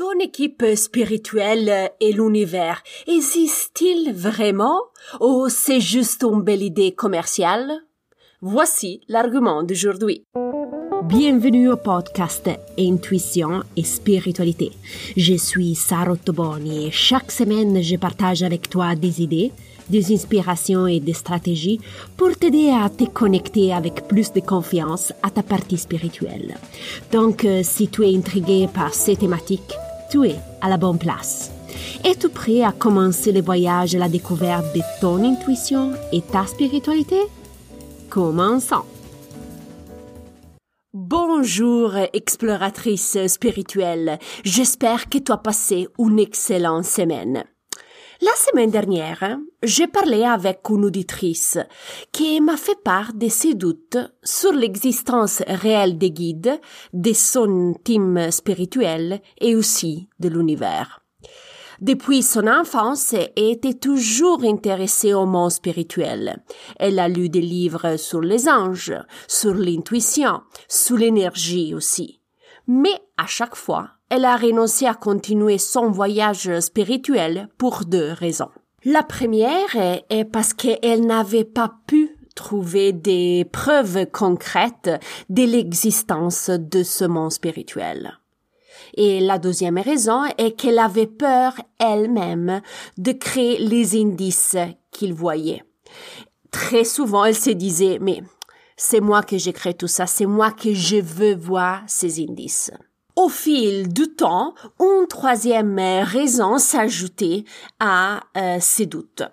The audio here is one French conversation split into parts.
Ton équipe spirituelle et l'univers existent-ils vraiment? Ou c'est juste une belle idée commerciale Voici l'argument d'aujourd'hui. Bienvenue au podcast Intuition et Spiritualité. Je suis Sarah Toboni et chaque semaine je partage avec toi des idées, des inspirations et des stratégies pour t'aider à te connecter avec plus de confiance à ta partie spirituelle. Donc, euh, si tu es intrigué par ces thématiques, tu es à la bonne place. Es-tu prêt à commencer le voyage à la découverte de ton intuition et ta spiritualité? Commençons. Bonjour, exploratrice spirituelle. J'espère que tu as passé une excellente semaine. La semaine dernière, j'ai parlé avec une auditrice qui m'a fait part de ses doutes sur l'existence réelle des guides, de son team spirituel et aussi de l'univers. Depuis son enfance, elle était toujours intéressée au monde spirituel. Elle a lu des livres sur les anges, sur l'intuition, sur l'énergie aussi. Mais à chaque fois, elle a renoncé à continuer son voyage spirituel pour deux raisons. La première est parce qu'elle n'avait pas pu trouver des preuves concrètes de l'existence de ce monde spirituel. Et la deuxième raison est qu'elle avait peur elle-même de créer les indices qu'il voyait. Très souvent, elle se disait, mais c'est moi que j'ai tout ça, c'est moi que je veux voir ces indices. Au fil du temps, une troisième raison s'ajoutait à euh, ces doutes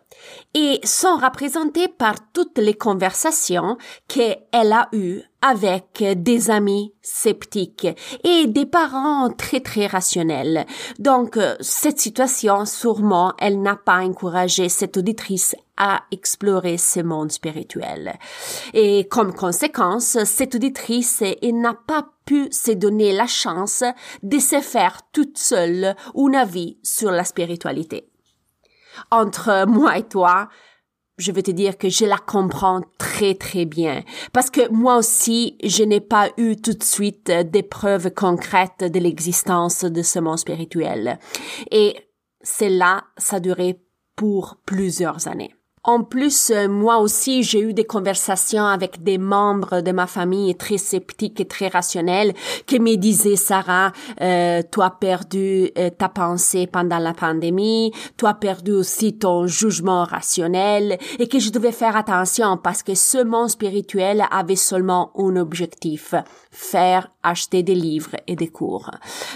et sont représentées par toutes les conversations qu'elle a eues avec des amis sceptiques et des parents très très rationnels. Donc, cette situation, sûrement, elle n'a pas encouragé cette auditrice à explorer ce monde spirituel. Et comme conséquence, cette auditrice, n'a pas pu se donner la chance de se faire toute seule une avis sur la spiritualité. Entre moi et toi, je veux te dire que je la comprends très très bien parce que moi aussi je n'ai pas eu tout de suite des preuves concrètes de l'existence de ce monde spirituel et cela ça a duré pour plusieurs années. En plus, euh, moi aussi, j'ai eu des conversations avec des membres de ma famille très sceptiques et très rationnels qui me disaient, Sarah, euh, tu as perdu euh, ta pensée pendant la pandémie, tu as perdu aussi ton jugement rationnel et que je devais faire attention parce que ce monde spirituel avait seulement un objectif, faire acheter des livres et des cours.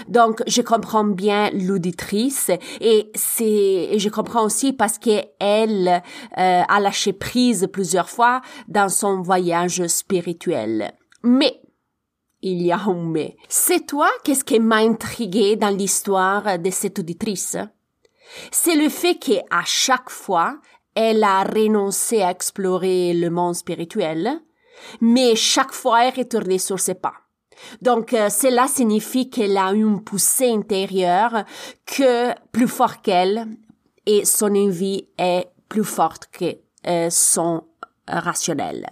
Donc, je comprends bien l'auditrice et c'est, je comprends aussi parce qu'elle euh, a lâché prise plusieurs fois dans son voyage spirituel. Mais, il y a un mais. C'est toi qu'est-ce qui m'a intrigué dans l'histoire de cette auditrice? C'est le fait qu'à chaque fois, elle a renoncé à explorer le monde spirituel, mais chaque fois elle retournait sur ses pas. Donc, euh, cela signifie qu'elle a une poussée intérieure que plus fort qu'elle et son envie est plus forte que euh, son rationnel.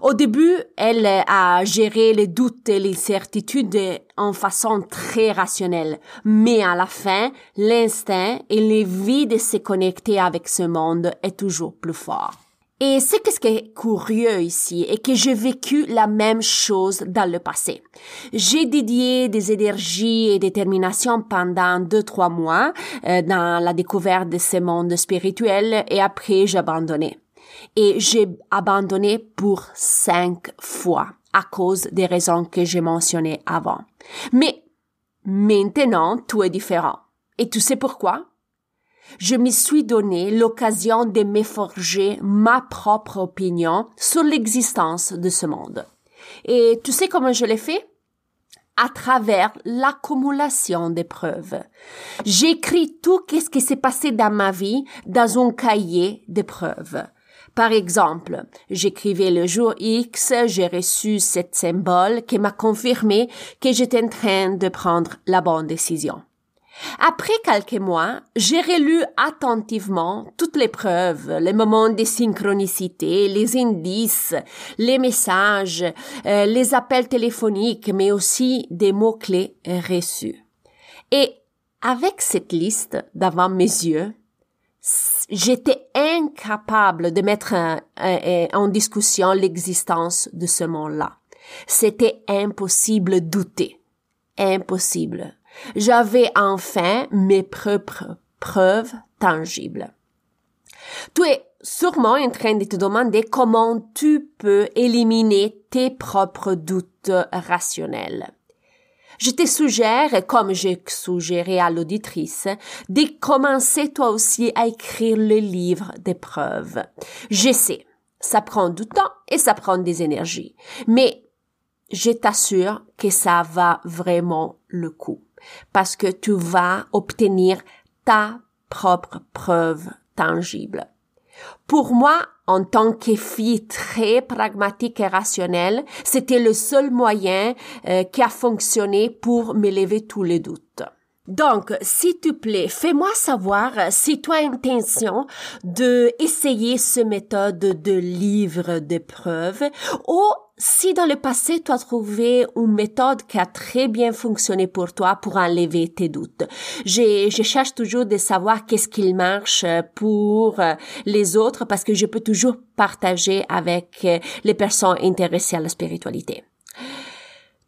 Au début, elle a géré les doutes et les certitudes en façon très rationnelle, mais à la fin, l'instinct et l'envie de se connecter avec ce monde est toujours plus fort. Et ce qui est curieux ici est que j'ai vécu la même chose dans le passé. J'ai dédié des énergies et détermination pendant deux, trois mois euh, dans la découverte de ce monde spirituel et après j'ai abandonné. Et j'ai abandonné pour cinq fois à cause des raisons que j'ai mentionnées avant. Mais maintenant, tout est différent. Et tu sais pourquoi? Je me suis donné l'occasion de me forger ma propre opinion sur l'existence de ce monde. Et tu sais comment je l'ai fait? à travers l'accumulation des preuves. J'écris tout ce qui s'est passé dans ma vie dans un cahier de preuves. Par exemple, j'écrivais le jour X, j'ai reçu cet symbole qui m'a confirmé que j'étais en train de prendre la bonne décision. Après quelques mois, j'ai relu attentivement toutes les preuves, les moments de synchronicité, les indices, les messages, euh, les appels téléphoniques, mais aussi des mots-clés reçus. Et Avec cette liste devant mes yeux, j'étais incapable de mettre en discussion l'existence de ce monde-là. C'était impossible douter. Impossible. J'avais enfin mes propres preuves tangibles. Tu es sûrement en train de te demander comment tu peux éliminer tes propres doutes rationnels. Je te suggère, comme j'ai suggéré à l'auditrice, de commencer toi aussi à écrire le livre des preuves. Je sais, ça prend du temps et ça prend des énergies, mais je t'assure que ça va vraiment le coup parce que tu vas obtenir ta propre preuve tangible. Pour moi, en tant que fille très pragmatique et rationnelle, c'était le seul moyen euh, qui a fonctionné pour m'élever tous les doutes. Donc, s'il te plaît, fais-moi savoir si tu as intention de essayer ce méthode de livre de preuves ou si dans le passé tu as trouvé une méthode qui a très bien fonctionné pour toi pour enlever tes doutes. Je, cherche toujours de savoir qu'est-ce qu'il marche pour les autres parce que je peux toujours partager avec les personnes intéressées à la spiritualité.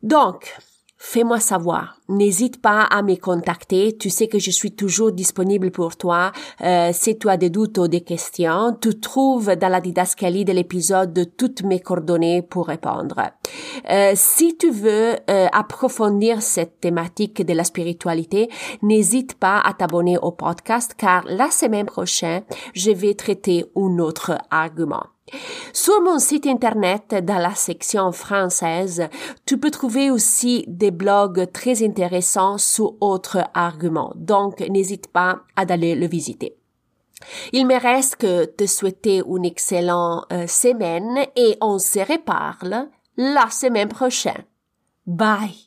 Donc, fais-moi savoir. N'hésite pas à me contacter. Tu sais que je suis toujours disponible pour toi. Euh, si tu as des doutes ou des questions, tu trouves dans la didascalie de l'épisode toutes mes coordonnées pour répondre. Euh, si tu veux euh, approfondir cette thématique de la spiritualité, n'hésite pas à t'abonner au podcast car la semaine prochaine, je vais traiter un autre argument. Sur mon site internet, dans la section française, tu peux trouver aussi des blogs très intéressants sur autres arguments, donc n'hésite pas à aller le visiter. Il me reste que te souhaiter une excellente euh, semaine et on se reparle la semaine prochaine. Bye!